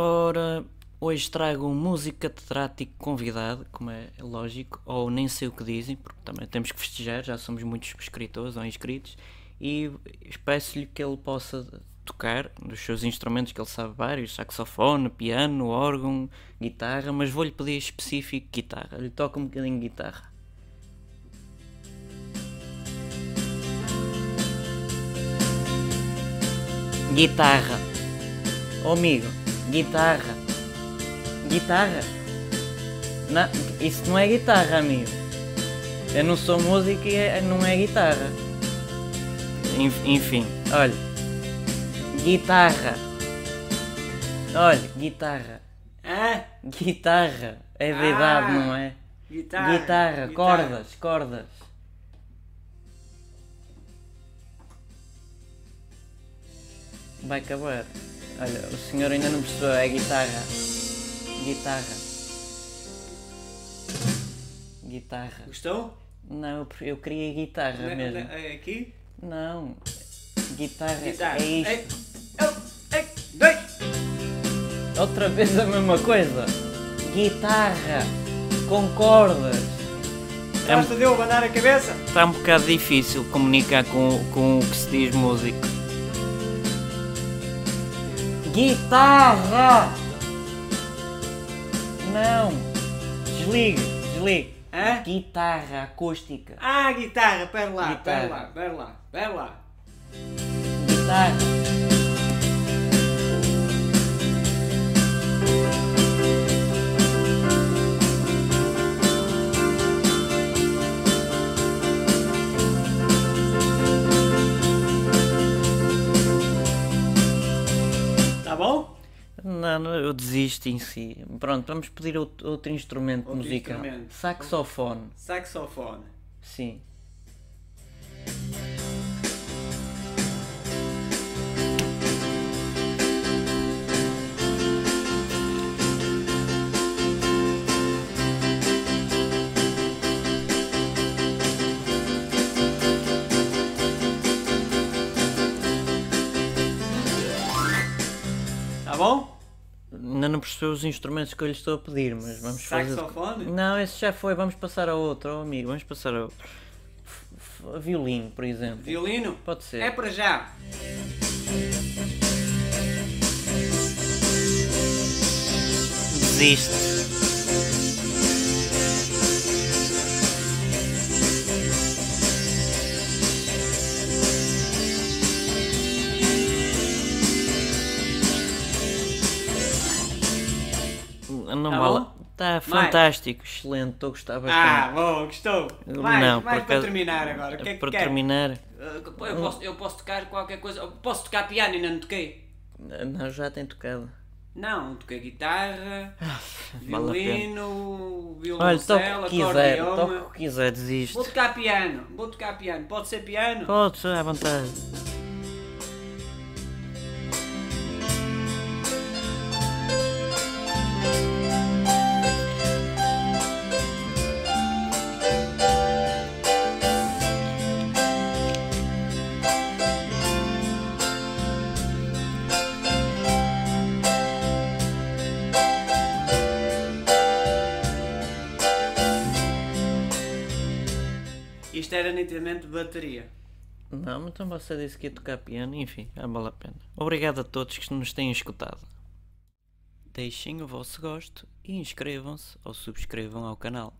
Ora, hoje trago um músico catedrático convidado, como é lógico, ou nem sei o que dizem, porque também temos que festejar, já somos muitos escritores ou inscritos, e peço-lhe que ele possa tocar dos seus instrumentos que ele sabe vários, saxofone, piano, órgão, guitarra, mas vou-lhe pedir específico guitarra. Ele toca um bocadinho de guitarra. Guitarra. Oh, amigo, guitarra. Guitarra? Não, isso não é guitarra, amigo. Eu não sou músico e é, não é guitarra. Enfim, olha. Guitarra. Olha, guitarra. Hã? Guitarra. É verdade, Ah, não é? Guitarra. Guitarra, cordas, cordas. Vai acabar. Olha, o senhor ainda não percebeu, é guitarra. Guitarra. Guitarra. Gostou? Não, eu queria guitarra Ne- mesmo. ne- é Aqui? Não. Guitarra, Guitarra. é isto. Ei, um, ei, dois. Outra vez a mesma coisa. Guitarra. Com cordas. É Gosta de eu abanar a cabeça? Está um bocado difícil comunicar com, com o que se diz músico. Guitarra! Não! Desligue, desligue. Hã? Guitarra acústica. Ah, guitarra, pera lá, pera Guitarra. lá, pera lá, pera lá. Guitarra. Não, não, eu desisto em si. Pronto, vamos pedir outro, outro instrumento Outro musical. instrumento. Saxofone. Saxofone. Sim. Bom? Ainda não percebeu os instrumentos que eu lhe estou a pedir, mas vamos fazer. Saxofone? Não, esse já foi, vamos passar a outro, oh, amigo, vamos passar a outro. F- Violino, por exemplo. Violino? Pode ser. É para já. Desiste. Não Tá vale. Está fantástico, excelente, estou a gostar bastante. Ah, bom, gostou. Mais, não, mais para acaso- terminar agora. O que é que para quer? terminar, Uh, Eu posso, eu posso tocar qualquer coisa. Eu Posso tocar piano, ainda não toquei. não, já tem tocado. Não, toquei guitarra, Vale a pena. violino, Olha, toca violoncelo, o que quiser, acordeão. toca o que quiser, desiste. Vou tocar piano, vou tocar piano. Pode ser piano? Pode ser à vontade. Isto era nitidamente bateria. Não, então você disse que ia tocar piano, enfim, ah, vale a pena. Obrigado a todos que nos têm escutado. Deixem o vosso gosto e inscrevam-se ou subscrevam ao canal.